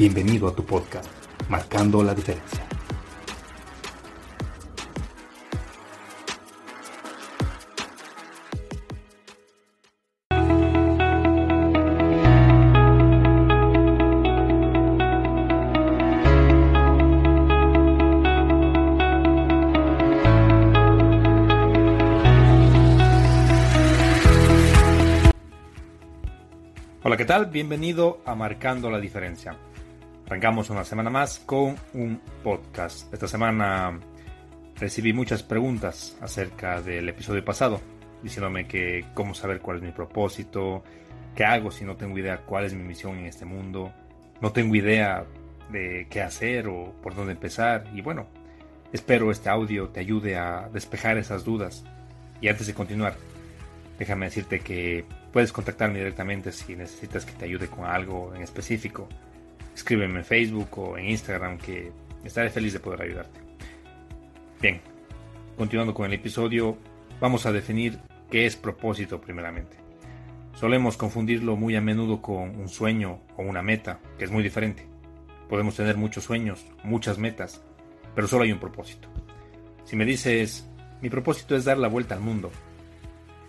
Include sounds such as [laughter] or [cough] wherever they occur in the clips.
Bienvenido a tu podcast, Marcando la Diferencia. Hola, ¿qué tal? Bienvenido a Marcando la Diferencia. Arrancamos una semana más con un podcast. Esta semana recibí muchas preguntas acerca del episodio pasado, diciéndome que cómo saber cuál es mi propósito, qué hago si no tengo idea cuál es mi misión en este mundo, no tengo idea de qué hacer o por dónde empezar. Y bueno, espero este audio te ayude a despejar esas dudas. Y antes de continuar, déjame decirte que puedes contactarme directamente si necesitas que te ayude con algo en específico escríbeme en Facebook o en Instagram que estaré feliz de poder ayudarte. Bien, continuando con el episodio, vamos a definir qué es propósito primeramente. Solemos confundirlo muy a menudo con un sueño o una meta, que es muy diferente. Podemos tener muchos sueños, muchas metas, pero solo hay un propósito. Si me dices, mi propósito es dar la vuelta al mundo,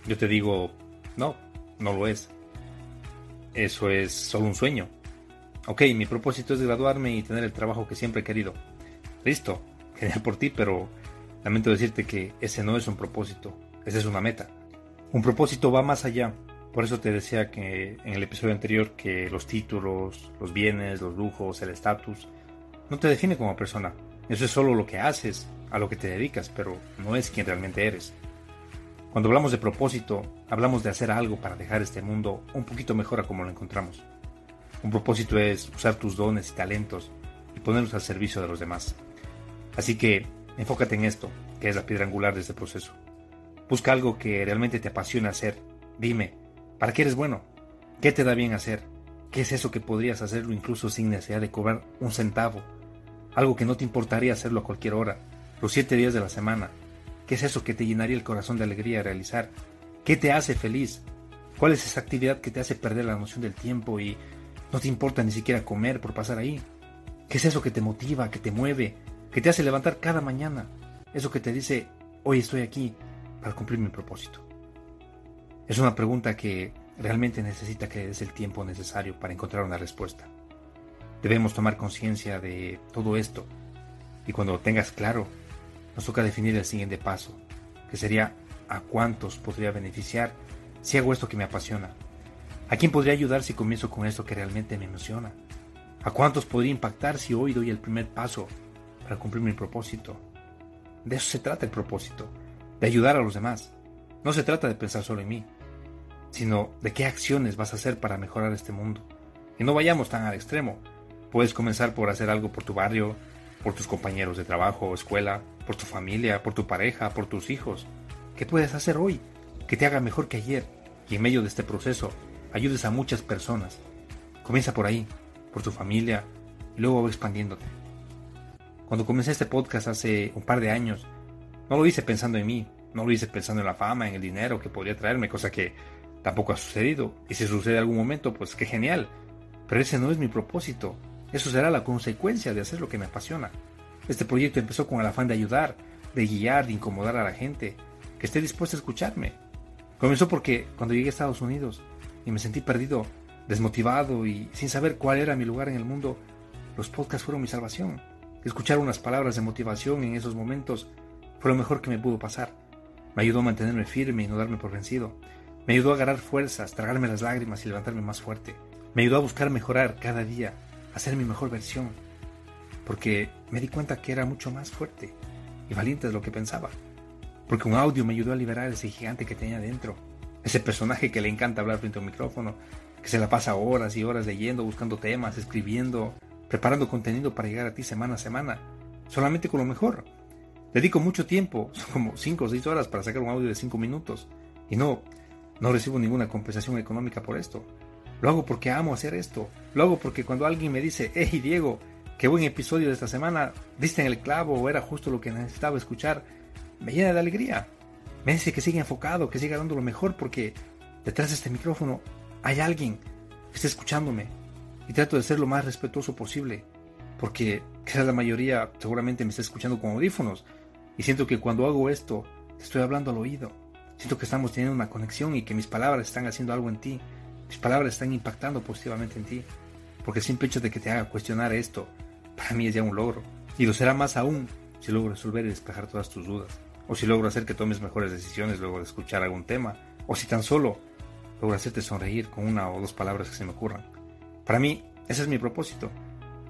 yo te digo, no, no lo es. Eso es solo un sueño, Ok, mi propósito es graduarme y tener el trabajo que siempre he querido. Listo, [laughs] genial por ti, pero lamento decirte que ese no es un propósito, esa es una meta. Un propósito va más allá. Por eso te decía que en el episodio anterior que los títulos, los bienes, los lujos, el estatus, no te define como persona. Eso es solo lo que haces, a lo que te dedicas, pero no es quien realmente eres. Cuando hablamos de propósito, hablamos de hacer algo para dejar este mundo un poquito mejor a como lo encontramos. Un propósito es usar tus dones y talentos y ponerlos al servicio de los demás. Así que enfócate en esto, que es la piedra angular de este proceso. Busca algo que realmente te apasiona hacer. Dime, ¿para qué eres bueno? ¿Qué te da bien hacer? ¿Qué es eso que podrías hacerlo incluso sin necesidad de cobrar un centavo? Algo que no te importaría hacerlo a cualquier hora, los siete días de la semana. ¿Qué es eso que te llenaría el corazón de alegría a realizar? ¿Qué te hace feliz? ¿Cuál es esa actividad que te hace perder la noción del tiempo y no te importa ni siquiera comer por pasar ahí. ¿Qué es eso que te motiva, que te mueve, que te hace levantar cada mañana? Eso que te dice, hoy estoy aquí para cumplir mi propósito. Es una pregunta que realmente necesita que des el tiempo necesario para encontrar una respuesta. Debemos tomar conciencia de todo esto y cuando lo tengas claro, nos toca definir el siguiente paso, que sería a cuántos podría beneficiar si hago esto que me apasiona, ¿A quién podría ayudar si comienzo con esto que realmente me emociona? ¿A cuántos podría impactar si hoy doy el primer paso para cumplir mi propósito? De eso se trata el propósito, de ayudar a los demás. No se trata de pensar solo en mí, sino de qué acciones vas a hacer para mejorar este mundo. Y no vayamos tan al extremo. Puedes comenzar por hacer algo por tu barrio, por tus compañeros de trabajo o escuela, por tu familia, por tu pareja, por tus hijos. ¿Qué puedes hacer hoy que te haga mejor que ayer? Y en medio de este proceso, ayudes a muchas personas. Comienza por ahí, por tu familia, y luego expandiéndote. Cuando comencé este podcast hace un par de años, no lo hice pensando en mí, no lo hice pensando en la fama, en el dinero que podría traerme, cosa que tampoco ha sucedido. Y si sucede algún momento, pues qué genial. Pero ese no es mi propósito. Eso será la consecuencia de hacer lo que me apasiona. Este proyecto empezó con el afán de ayudar, de guiar, de incomodar a la gente, que esté dispuesta a escucharme. Comenzó porque cuando llegué a Estados Unidos y me sentí perdido, desmotivado y sin saber cuál era mi lugar en el mundo, los podcasts fueron mi salvación. Escuchar unas palabras de motivación en esos momentos fue lo mejor que me pudo pasar. Me ayudó a mantenerme firme y no darme por vencido. Me ayudó a agarrar fuerzas, tragarme las lágrimas y levantarme más fuerte. Me ayudó a buscar mejorar cada día, a ser mi mejor versión. Porque me di cuenta que era mucho más fuerte y valiente de lo que pensaba. Porque un audio me ayudó a liberar ese gigante que tenía dentro. Ese personaje que le encanta hablar frente a un micrófono, que se la pasa horas y horas leyendo, buscando temas, escribiendo, preparando contenido para llegar a ti semana a semana, solamente con lo mejor. Dedico mucho tiempo, [laughs] son como 5 o 6 horas para sacar un audio de 5 minutos, y no, no recibo ninguna compensación económica por esto. Lo hago porque amo hacer esto. Lo hago porque cuando alguien me dice, hey Diego, qué buen episodio de esta semana, diste en el clavo o era justo lo que necesitaba escuchar, me llena de alegría. Me dice que siga enfocado, que siga dando lo mejor porque detrás de este micrófono hay alguien que está escuchándome. Y trato de ser lo más respetuoso posible porque quizás la mayoría seguramente me está escuchando con audífonos y siento que cuando hago esto te estoy hablando al oído. Siento que estamos teniendo una conexión y que mis palabras están haciendo algo en ti mis palabras están impactando positivamente en ti, porque el simple hecho de que te haga cuestionar esto, para mí es ya un logro. Y lo será más aún si logro resolver y despejar todas tus dudas, o si logro hacer que tomes mejores decisiones luego de escuchar algún tema, o si tan solo logro hacerte sonreír con una o dos palabras que se me ocurran. Para mí, ese es mi propósito,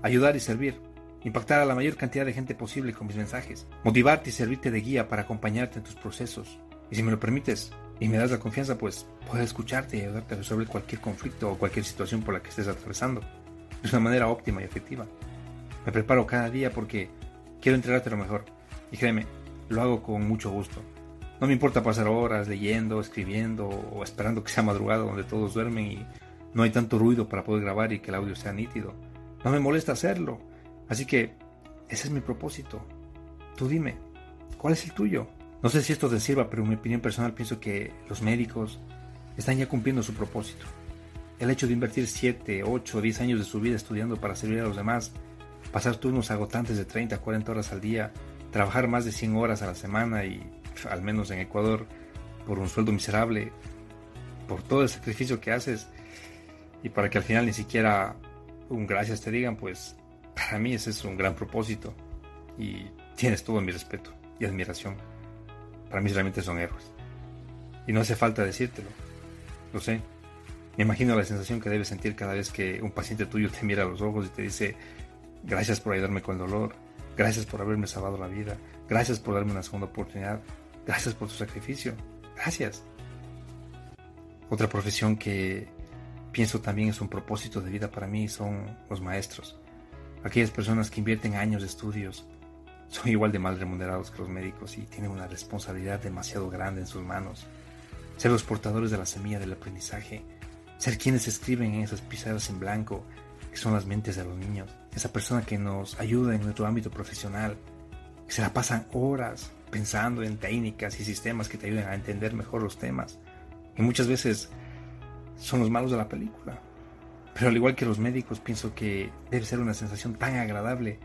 ayudar y servir, impactar a la mayor cantidad de gente posible con mis mensajes, motivarte y servirte de guía para acompañarte en tus procesos. Y si me lo permites, y me das la confianza, pues puedo escucharte y ayudarte a resolver cualquier conflicto o cualquier situación por la que estés atravesando de una manera óptima y efectiva. Me preparo cada día porque quiero entregarte lo mejor. Y créeme, lo hago con mucho gusto. No me importa pasar horas leyendo, escribiendo o esperando que sea madrugada donde todos duermen y no hay tanto ruido para poder grabar y que el audio sea nítido. No me molesta hacerlo. Así que ese es mi propósito. Tú dime, ¿cuál es el tuyo? No sé si esto te sirva, pero en mi opinión personal pienso que los médicos están ya cumpliendo su propósito. El hecho de invertir 7, 8, 10 años de su vida estudiando para servir a los demás, pasar turnos agotantes de 30 a 40 horas al día, trabajar más de 100 horas a la semana y, al menos en Ecuador, por un sueldo miserable, por todo el sacrificio que haces y para que al final ni siquiera un gracias te digan, pues para mí ese es un gran propósito y tienes todo mi respeto y admiración para mí realmente son héroes. Y no hace falta decírtelo, lo sé. Me imagino la sensación que debes sentir cada vez que un paciente tuyo te mira a los ojos y te dice, gracias por ayudarme con el dolor, gracias por haberme salvado la vida, gracias por darme una segunda oportunidad, gracias por tu sacrificio, gracias. Otra profesión que pienso también es un propósito de vida para mí son los maestros, aquellas personas que invierten años de estudios, son igual de mal remunerados que los médicos y tienen una responsabilidad demasiado grande en sus manos. Ser los portadores de la semilla del aprendizaje, ser quienes escriben en esas pisadas en blanco, que son las mentes de los niños, esa persona que nos ayuda en nuestro ámbito profesional, que se la pasan horas pensando en técnicas y sistemas que te ayuden a entender mejor los temas, y muchas veces son los malos de la película. Pero al igual que los médicos, pienso que debe ser una sensación tan agradable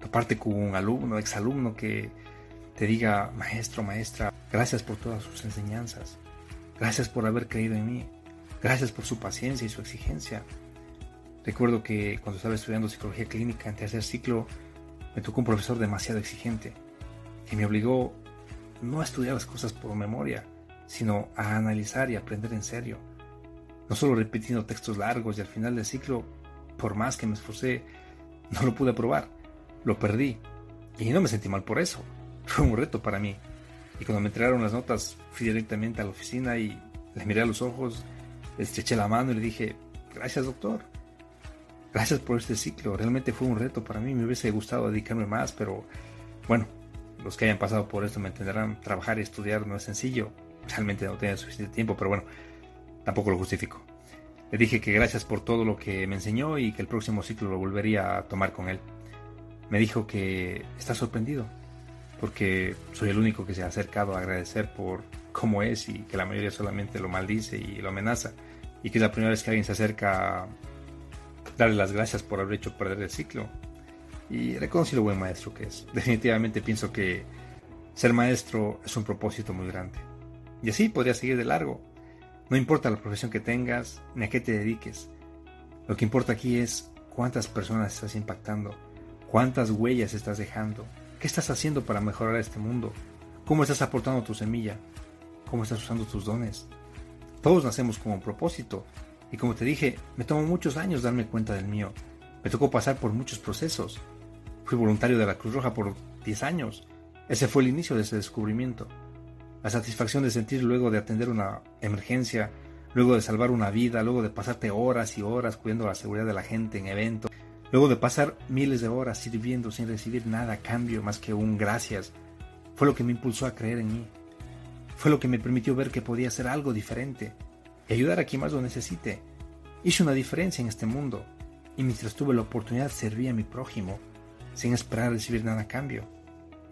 toparte con un alumno, exalumno que te diga, maestro, maestra, gracias por todas sus enseñanzas, gracias por haber creído en mí, gracias por su paciencia y su exigencia. Recuerdo que cuando estaba estudiando psicología clínica en tercer ciclo, me tocó un profesor demasiado exigente, que me obligó no a estudiar las cosas por memoria, sino a analizar y aprender en serio. No solo repitiendo textos largos y al final del ciclo, por más que me esforcé, [laughs] no lo pude aprobar lo perdí. Y no me sentí mal por eso. [laughs] Fue un reto para mí. Y cuando me entregaron las notas, fui directamente a la oficina y le miré a los ojos, le estreché la mano y le dije, gracias doctor. Gracias por este ciclo. Realmente fue un reto para mí. Me hubiese gustado dedicarme más, pero bueno, los que hayan pasado por esto me entenderán. Trabajar y estudiar no es sencillo. Realmente no tenía suficiente tiempo, pero bueno, tampoco lo justifico. Le dije que gracias por todo lo que me enseñó y que el próximo ciclo lo volvería a tomar con él me dijo que está sorprendido porque soy el único que se ha acercado a agradecer por cómo es y que la mayoría solamente lo maldice y lo amenaza y que es la primera vez que alguien se acerca darle las gracias por haber hecho perder el ciclo y reconocí lo buen maestro que es. [laughs] Definitivamente pienso que ser maestro es un propósito muy grande. Y así podría seguir de largo. No importa la profesión que tengas ni a qué te dediques. Lo que importa aquí es cuántas personas estás impactando ¿Cuántas huellas estás dejando? ¿Qué estás haciendo para mejorar este mundo? ¿Cómo estás aportando tu semilla? ¿Cómo estás usando tus dones? Todos nacemos con un propósito. Y como te dije, me tomó muchos años darme cuenta del mío. Me tocó pasar por muchos procesos. Fui voluntario de la Cruz Roja por 10 años. Ese fue el inicio de ese descubrimiento. La satisfacción de sentir luego de atender una emergencia, luego de salvar una vida, luego de pasarte horas y horas cuidando la seguridad de la gente en eventos, luego de pasar miles de horas sirviendo sin recibir nada a cambio más que un gracias, fue lo que me impulsó a creer en mí. Fue lo que me permitió ver que podía hacer algo diferente y ayudar a quien más lo necesite. Hice una diferencia en este mundo y mientras tuve la oportunidad serví a mi prójimo sin esperar recibir nada a cambio.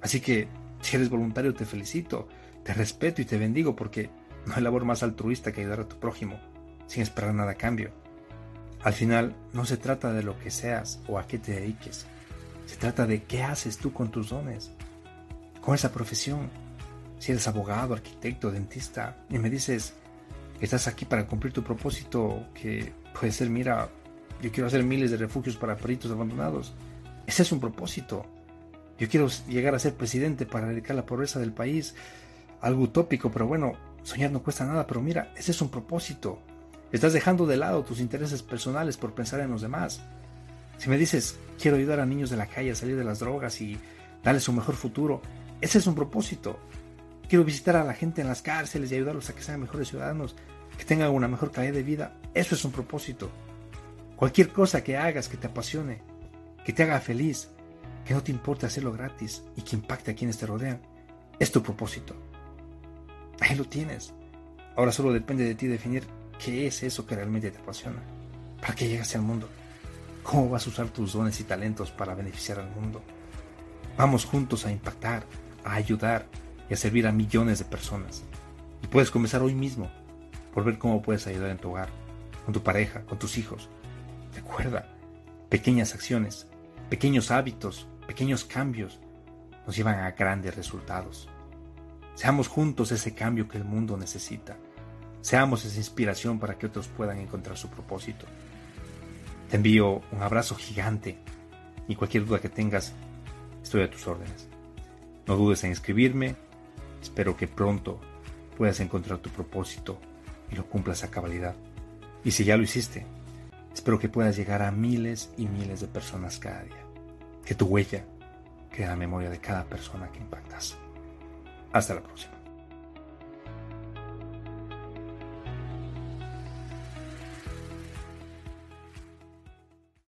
Así que, si eres voluntario, te felicito, te respeto y te bendigo porque no hay labor más altruista que ayudar a tu prójimo sin esperar nada a cambio. Al final, no se trata de lo que seas o a qué te dediques. Se trata de qué haces tú con tus dones, con esa profesión. Si eres abogado, arquitecto, dentista, y me dices estás aquí para cumplir tu propósito, que puede ser, mira, yo quiero hacer miles de refugios para peritos abandonados. Ese es un propósito. Yo quiero llegar a ser presidente para erradicar la pobreza del país. Algo utópico, pero bueno, soñar no cuesta nada, pero mira, ese es un propósito. Estás dejando de lado tus intereses personales por pensar en los demás. Si me dices, quiero ayudar a niños de la calle a salir de las drogas y darles un mejor futuro, ese es un propósito. Quiero visitar a la gente en las cárceles y ayudarlos a que sean mejores ciudadanos, que tengan una mejor calidad de vida. Eso es un propósito. Cualquier cosa que hagas que te apasione, que te haga feliz, que no te importe hacerlo gratis y que impacte a quienes te rodean, es tu propósito. Ahí lo tienes. Ahora solo depende de ti definir qué es eso que realmente te apasiona. ¿Para qué llegas al mundo? ¿Cómo vas a usar tus dones y talentos para beneficiar al mundo? Vamos juntos a impactar, a ayudar y a servir a millones de personas. Y puedes comenzar hoy mismo por ver cómo puedes ayudar en tu hogar, con tu pareja, con tus hijos. Recuerda, pequeñas acciones, pequeños hábitos, pequeños cambios nos llevan a grandes resultados. Seamos juntos ese cambio que el mundo necesita. Seamos esa inspiración para que otros puedan encontrar su propósito. Te envío un abrazo gigante y cualquier duda que tengas, estoy a tus órdenes. No dudes en escribirme. Espero que pronto puedas encontrar tu propósito y lo cumplas a cabalidad. Y si ya lo hiciste, espero que puedas llegar a miles y miles de personas cada día. Que tu huella quede en la memoria de cada persona que impactas. Hasta la próxima.